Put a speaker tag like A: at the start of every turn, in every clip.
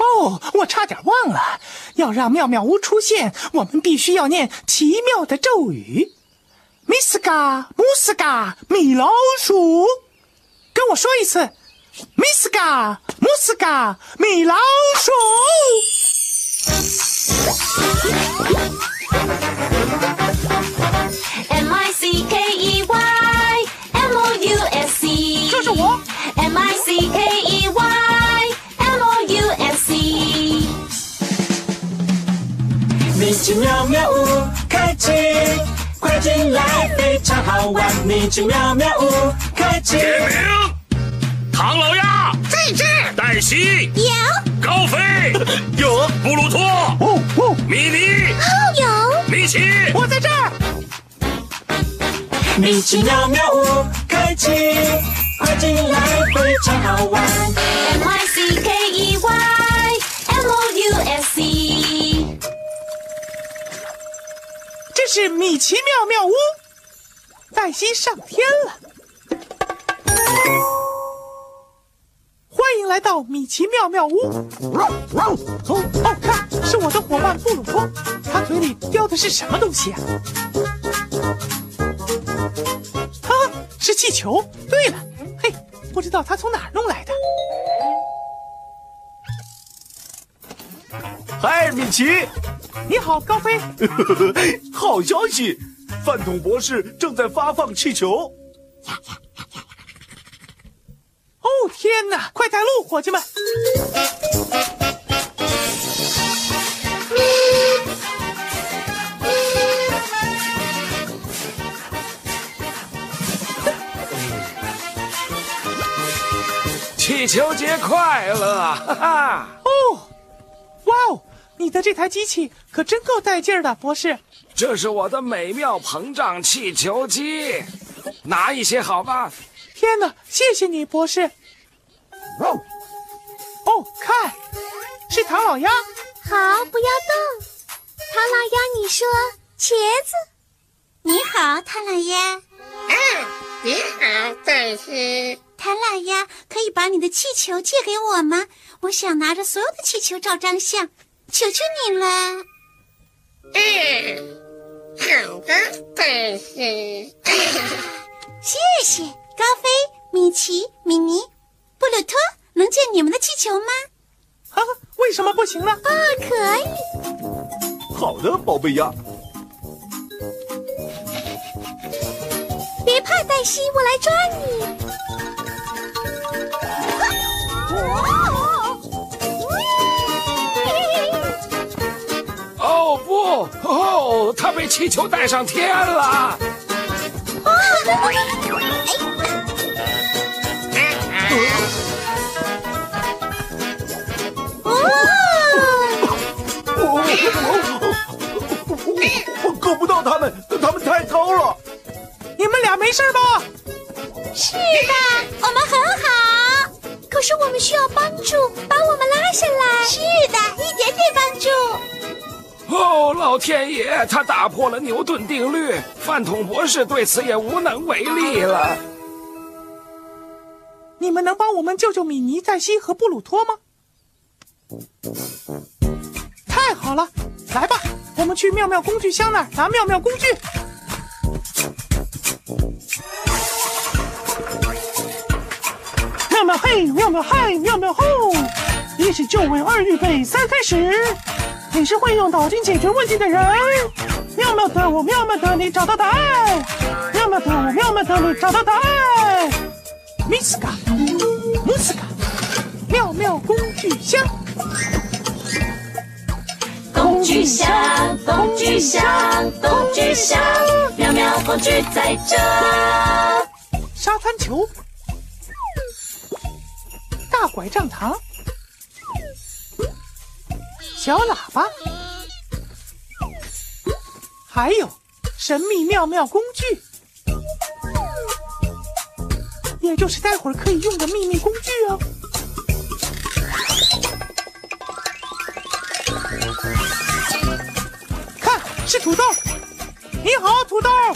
A: 哦，我差点忘了，要让妙妙屋出现，我们必须要念奇妙的咒语。米斯嘎姆斯嘎米老鼠，跟我说一次，米斯嘎姆斯嘎米老鼠。
B: 奇妙妙屋开启，快进来，非常好玩。米奇妙妙屋开启。
C: 点名：唐老鸭
A: 在这儿。
C: 黛西、
D: 有
C: 高飞、
A: 有
C: 布鲁托、
A: 哦哦，
C: 米妮、
D: 有
C: 米奇。
A: 我在这儿。
B: 米奇妙妙屋开启，快进来，非常好玩。
D: M I C K E Y M O U S
A: 是米奇妙妙屋，黛西上天了。欢迎来到米奇妙妙屋。哦，看，是我的伙伴布鲁托，他嘴里叼的是什么东西啊？啊，是气球。对了，嘿，不知道他从哪儿弄来的。
E: 嗨，米奇！
A: 你好，高飞。
E: 好消息，饭桶博士正在发放气球。
A: 哦天哪，快带路，伙计们！
C: 气球节快乐！哈哈！
A: 哦，哇哦，你的这台机器可真够带劲儿的，博士。
C: 这是我的美妙膨胀气球机，拿一些好吧？
A: 天哪，谢谢你，博士。哦，哦看，是唐老鸭。
D: 好，不要动。唐老鸭，你说茄子。你好，唐老鸭。
F: 啊，你好，黛西。
D: 唐老鸭，可以把你的气球借给我吗？我想拿着所有的气球照张相，求求你了。
F: 嗯，好的，黛西。
D: 谢谢，高飞、米奇、米妮、布鲁托，能借你们的气球吗？
A: 啊，为什么不行呢？
D: 啊，可以。
E: 好的，宝贝鸭。
D: 别怕，黛西，我来抓你。
C: 哦！哦，他被气球带上天了。
E: 我够不到他们，他们太高了。
A: 你们俩没事吧？
D: 是的，我们很好。可是我们需要帮助，把我们拉下来。是的，一点点帮助。
C: 哦，老天爷，他打破了牛顿定律，饭桶博士对此也无能为力了。
A: 你们能帮我们救救米妮、黛西和布鲁托吗？太好了，来吧，我们去妙妙工具箱那儿拿妙妙工具。妙妙嘿，妙妙嗨，妙妙吼！一起就位，二预备，三开始。你是会用脑筋解决问题的人。妙妙的我，妙妙的你，找到答案。妙妙的我，妙妙的你，找到答案。米斯卡，姆斯卡，妙妙工具箱。
D: 工具箱，工具箱，工具箱，妙妙工具在这。
A: 沙滩球，大拐杖糖，小喇叭，还有神秘妙妙工具，也就是待会儿可以用的秘密工具哦。看，是土豆。你好，土豆。哈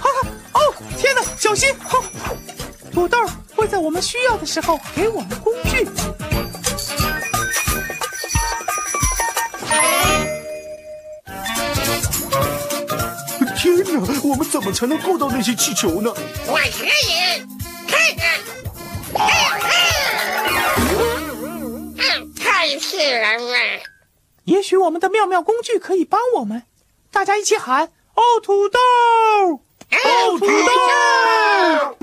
A: 哈，哦，天哪，小心！哈，土豆会在我们需要的时候给我们工具。
E: 我们怎么才能够到那些气球呢？
F: 我可以，看看，嗯，太气人了！
A: 也许我们的妙妙工具可以帮我们，大家一起喊：哦，土豆！哦，土豆！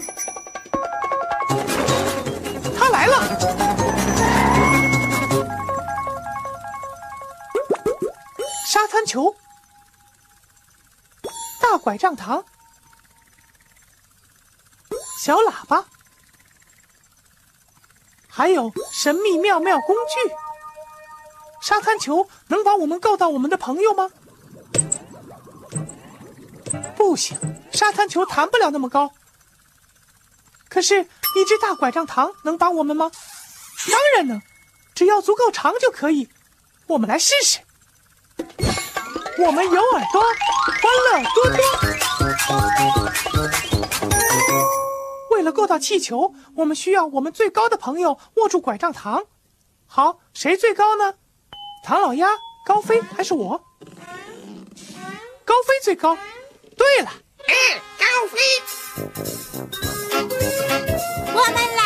A: 他来了！沙滩球，大拐杖糖，小喇叭，还有神秘妙妙工具。沙滩球能把我们够到我们的朋友吗？不行，沙滩球弹不了那么高。可是，一只大拐杖糖能帮我们吗？当然能，只要足够长就可以。我们来试试。我们有耳朵，欢乐多多。为了够到气球，我们需要我们最高的朋友握住拐杖糖。好，谁最高呢？唐老鸭、高飞还是我？高飞最高。对了，
F: 高飞，
D: 我们来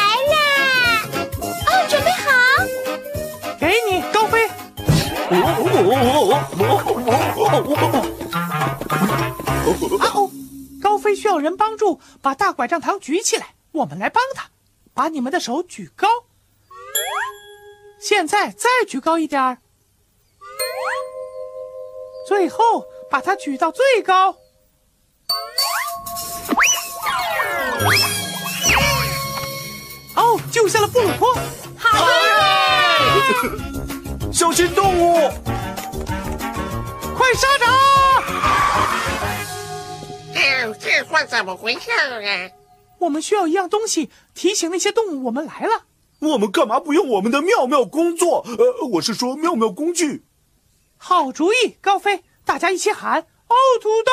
A: 高飞需要人帮助，把大拐杖糖举起来。我们来帮他，把你们的手举高。现在再举高一点儿，最后把它举到最高。哦，救下了布鲁托！
D: 好
E: 小心动物！
A: 快沙掌！
F: 这算怎么回事啊？
A: 我们需要一样东西提醒那些动物我们来了。
E: 我们干嘛不用我们的妙妙工作？呃，我是说妙妙工具。
A: 好主意，高飞！大家一起喊：哦，土豆！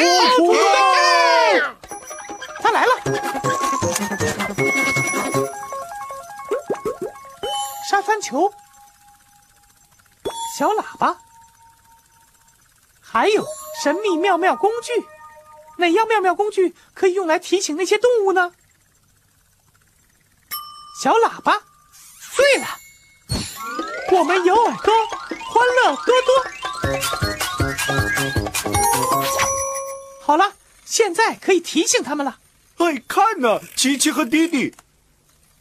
E: 哦，土豆！
A: 他来了！沙滩球，小喇叭，还有神秘妙妙工具。哪样妙妙工具可以用来提醒那些动物呢？小喇叭。对了，我们有耳朵，欢乐多多。好了，现在可以提醒他们了。
E: 哎，看呐，琪琪和弟弟，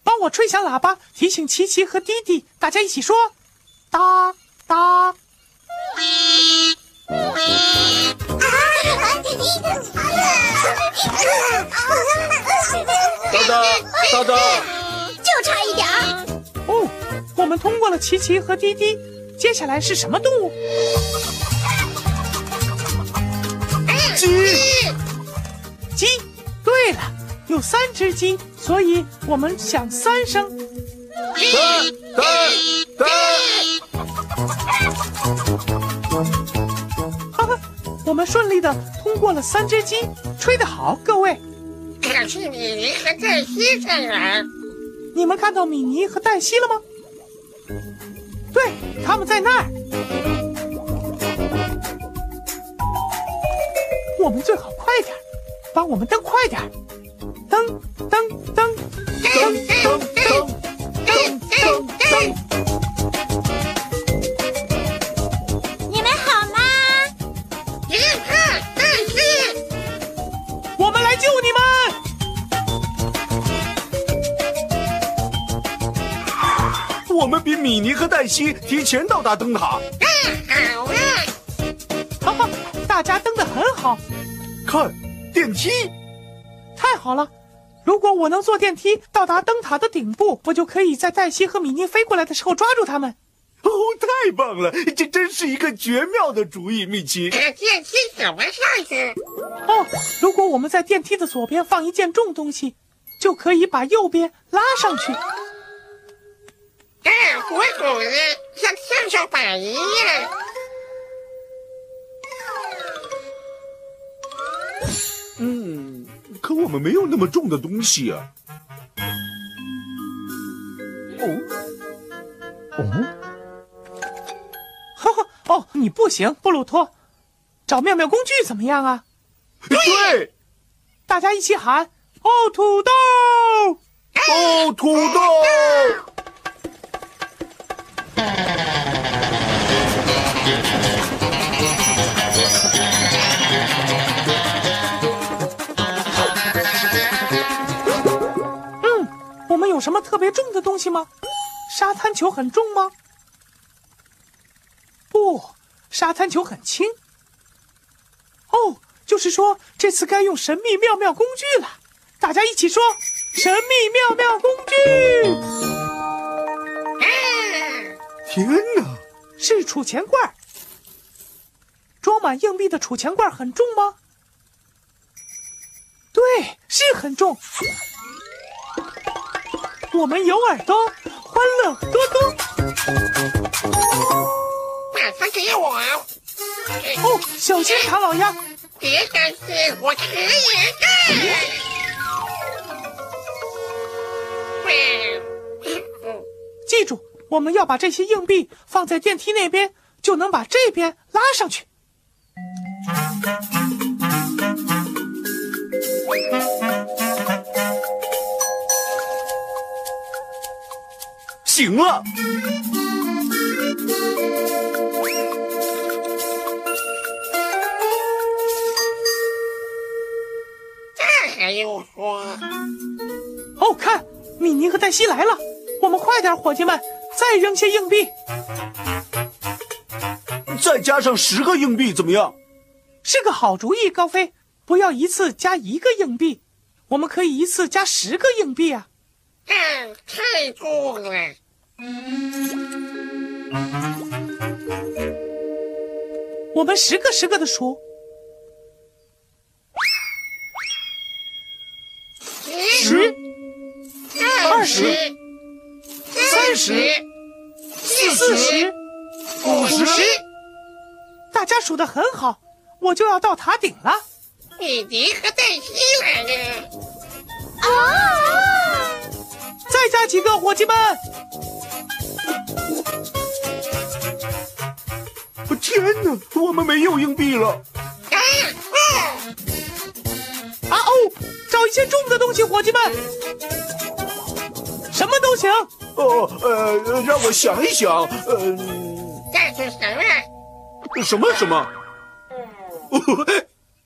A: 帮我吹响喇叭，提醒琪琪和弟弟，大家一起说：哒哒。
E: 哒哒哒哒。
D: 就差一点儿。
A: 哦，我们通过了琪琪和滴滴，接下来是什么动物？
E: 鸡，
A: 鸡。对了，有三只鸡，所以我们响三声。
E: 哒哒
A: 们顺利的通过了三只鸡，吹得好，各位。
F: 可是米妮和黛西在哪儿？
A: 你们看到米妮和黛西了吗？对，他们在那儿。我们最好快点儿，帮我们蹬快点
E: 前到达灯塔。
F: 好啊！
A: 哈哈，大家登的很好，
E: 看，电梯。
A: 太好了！如果我能坐电梯到达灯塔的顶部，我就可以在黛西和米妮飞过来的时候抓住他们。
E: 哦，太棒了！这真是一个绝妙的主意，米奇。
F: 电梯怎么上去？
A: 哦，如果我们在电梯的左边放一件重东西，就可以把右边拉上去。
F: 啊，鼓鼓的，像跳跳板一样。
E: 嗯，可我们没有那么重的东西啊。哦，
A: 哦，哈哈，哦，你不行，布鲁托，找妙妙工具怎么样啊？
E: 对，
A: 大家一起喊：哦，土豆！
E: 哦，土豆！
A: 特别重的东西吗？沙滩球很重吗？不，沙滩球很轻。哦，就是说这次该用神秘妙妙工具了。大家一起说：神秘妙妙工具！
E: 天哪！
A: 是储钱罐。装满硬币的储钱罐很重吗？对，是很重。我们有耳朵，欢乐多多。
F: 把它给我。
A: 哦，小心唐老鸭！
F: 别担心，我可以的。
A: 记住，我们要把这些硬币放在电梯那边，就能把这边拉上去。
E: 行了，
F: 这还用说？
A: 哦，看，米妮和黛西来了，我们快点，伙计们，再扔些硬币。
E: 再加上十个硬币怎么样？
A: 是个好主意，高飞。不要一次加一个硬币，我们可以一次加十个硬币啊！
F: 嗯，太重了。
A: 我们十个十个的数，十、
F: 二
A: 十、
F: 三十、
A: 四十、五十，大家数的很好，我就要到塔顶了。
F: 米迪和黛西来了。
D: 啊！
A: 再加几个，伙计们！
E: 天哪，我们没有硬币了！
F: 啊哦！
A: 啊哦，找一些重的东西，伙计们，什么都行。
E: 哦，呃，让我想一想，嗯、
F: 这是什么？
E: 什么什么？哦，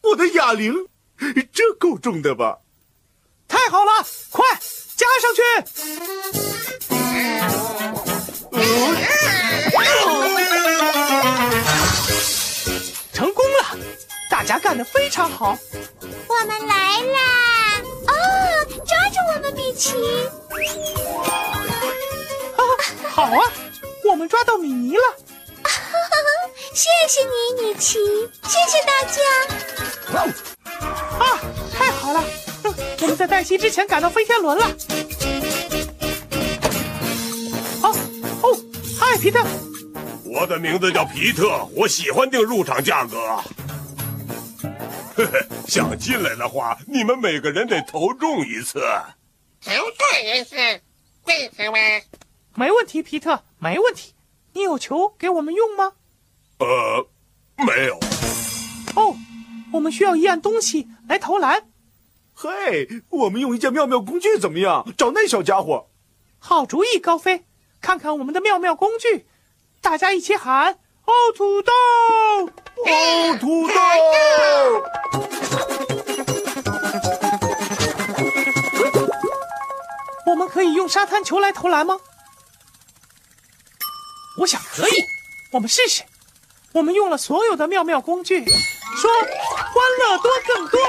E: 我的哑铃，这够重的吧？
A: 太好了，快加上去！成功了，大家干得非常好。
D: 我们来啦！哦，抓住我们，米奇！
A: 啊，好啊，我们抓到米妮了。
D: 谢谢你，米奇！谢谢大家！
A: 黛西之前赶到飞天轮了。哦，哦，嗨，皮特，
G: 我的名字叫皮特，我喜欢定入场价格。嘿嘿，想进来的话，你们每个人得投中一次。
F: 投中一次，为什么？
A: 没问题，皮特，没问题。你有球给我们用吗？
G: 呃，没有。
A: 哦，我们需要一样东西来投篮。
E: 嘿，我们用一件妙妙工具怎么样？找那小家伙。
A: 好主意，高飞，看看我们的妙妙工具，大家一起喊：哦，土豆！
E: 哦，土豆！
A: 我们可以用沙滩球来投篮吗？我想可以，我们试试。我们用了所有的妙妙工具，说欢乐多更多。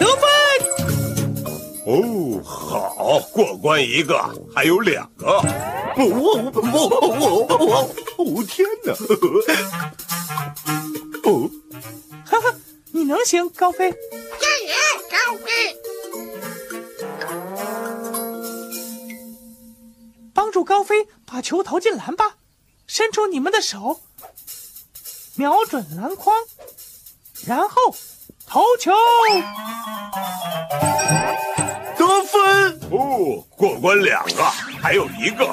A: 得分。
G: 哦，好，过关一个，还有两个。
E: 我我我我我我天哪！哦，
A: 哈哈，你能行，高飞。
F: 加油，高飞！
A: 帮助高飞把球投进篮吧，伸出你们的手，瞄准篮筐，然后投球。
E: 得分。
G: 哦，过关两个，还有一个。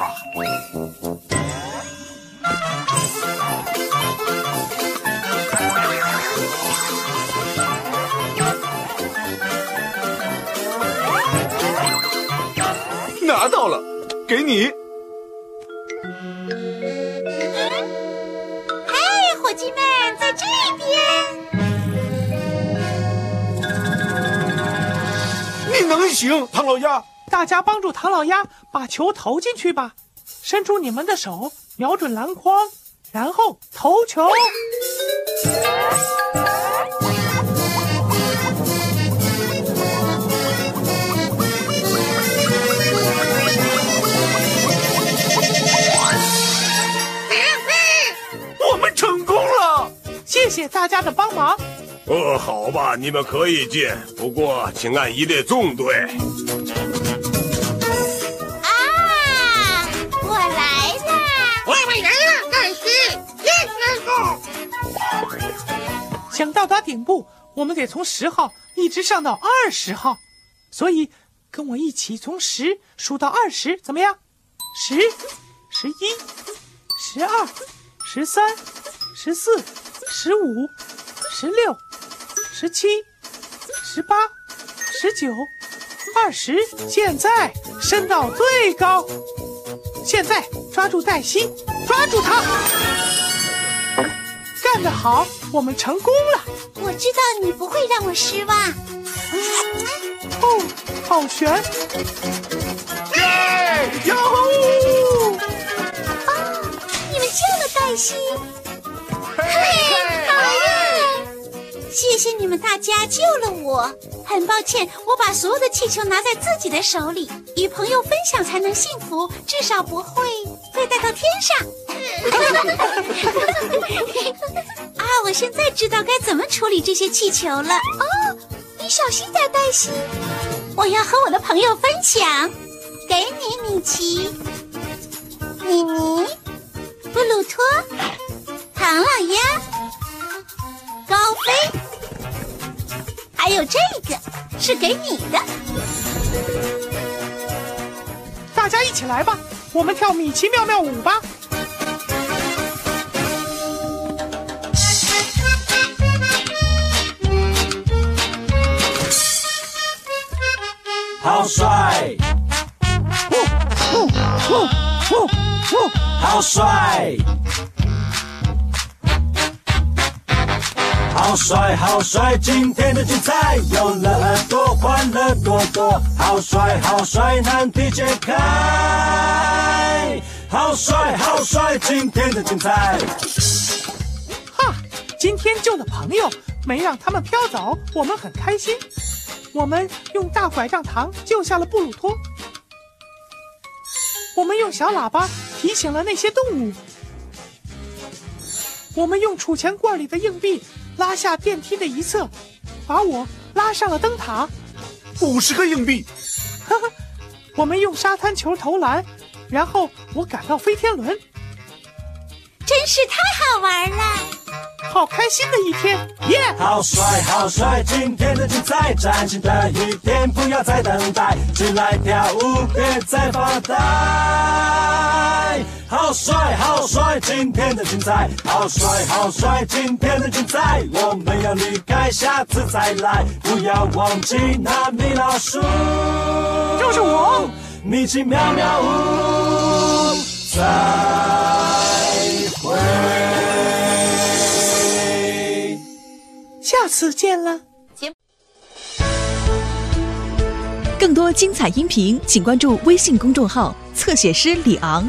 E: 拿到了，给你。行，唐老鸭。
A: 大家帮助唐老鸭把球投进去吧，伸出你们的手，瞄准篮筐，然后投球。
E: 我们成功了。
A: 谢谢大家的帮忙。
G: 呃，好吧，你们可以进，不过请按一列纵队。
D: 啊，我来啦！
F: 我们来了，黛西，耶，师傅！
A: 想到达顶部，我们得从十号一直上到二十号，所以跟我一起从十数到二十，怎么样？十、十一、十二、十三、十四、十五、十六、十七、十八、十九、二十。现在升到最高。现在抓住黛西，抓住她！干得好，我们成功了。
D: 我知道你不会让我失望。
A: 哦，好悬！
E: 耶！哟吼！
D: 哦，你们救了黛西，谢谢你们大家救了我。很抱歉，我把所有的气球拿在自己的手里，与朋友分享才能幸福，至少不会被带到天上。啊，我现在知道该怎么处理这些气球了。哦，你小心点，黛西。我要和我的朋友分享。给你，米奇、米妮、布鲁托、唐老鸭、高飞，还有这个是给你的。
A: 大家一起来吧，我们跳米奇妙妙舞吧！
B: 好帅，好帅，好帅，好帅！今天的精彩有了耳朵，欢乐多多。好帅，好帅！难题解开，好帅，好帅！今天的精彩。
A: 哈，今天救了朋友，没让他们飘走，我们很开心。我们用大拐杖糖救下了布鲁托，我们用小喇叭提醒了那些动物，我们用储钱罐里的硬币拉下电梯的一侧，把我拉上了灯塔。
E: 五十个硬币。
A: 呵呵，我们用沙滩球投篮，然后我赶到飞天轮，
D: 真是太好玩了！
A: 好开心的一天，耶、
B: 好帅，好帅！今天的精彩，崭新的一天，不要再等待，进来跳舞，别再发呆。好帅，好帅！今天的精彩，好帅，好帅！今天的精彩，我们要离开，下次再来，不要忘记那米老鼠，
A: 就是我。
B: 米奇妙妙屋，再会。
A: 下次见了。
H: 更多精彩音频，请关注微信公众号“侧写师李昂”。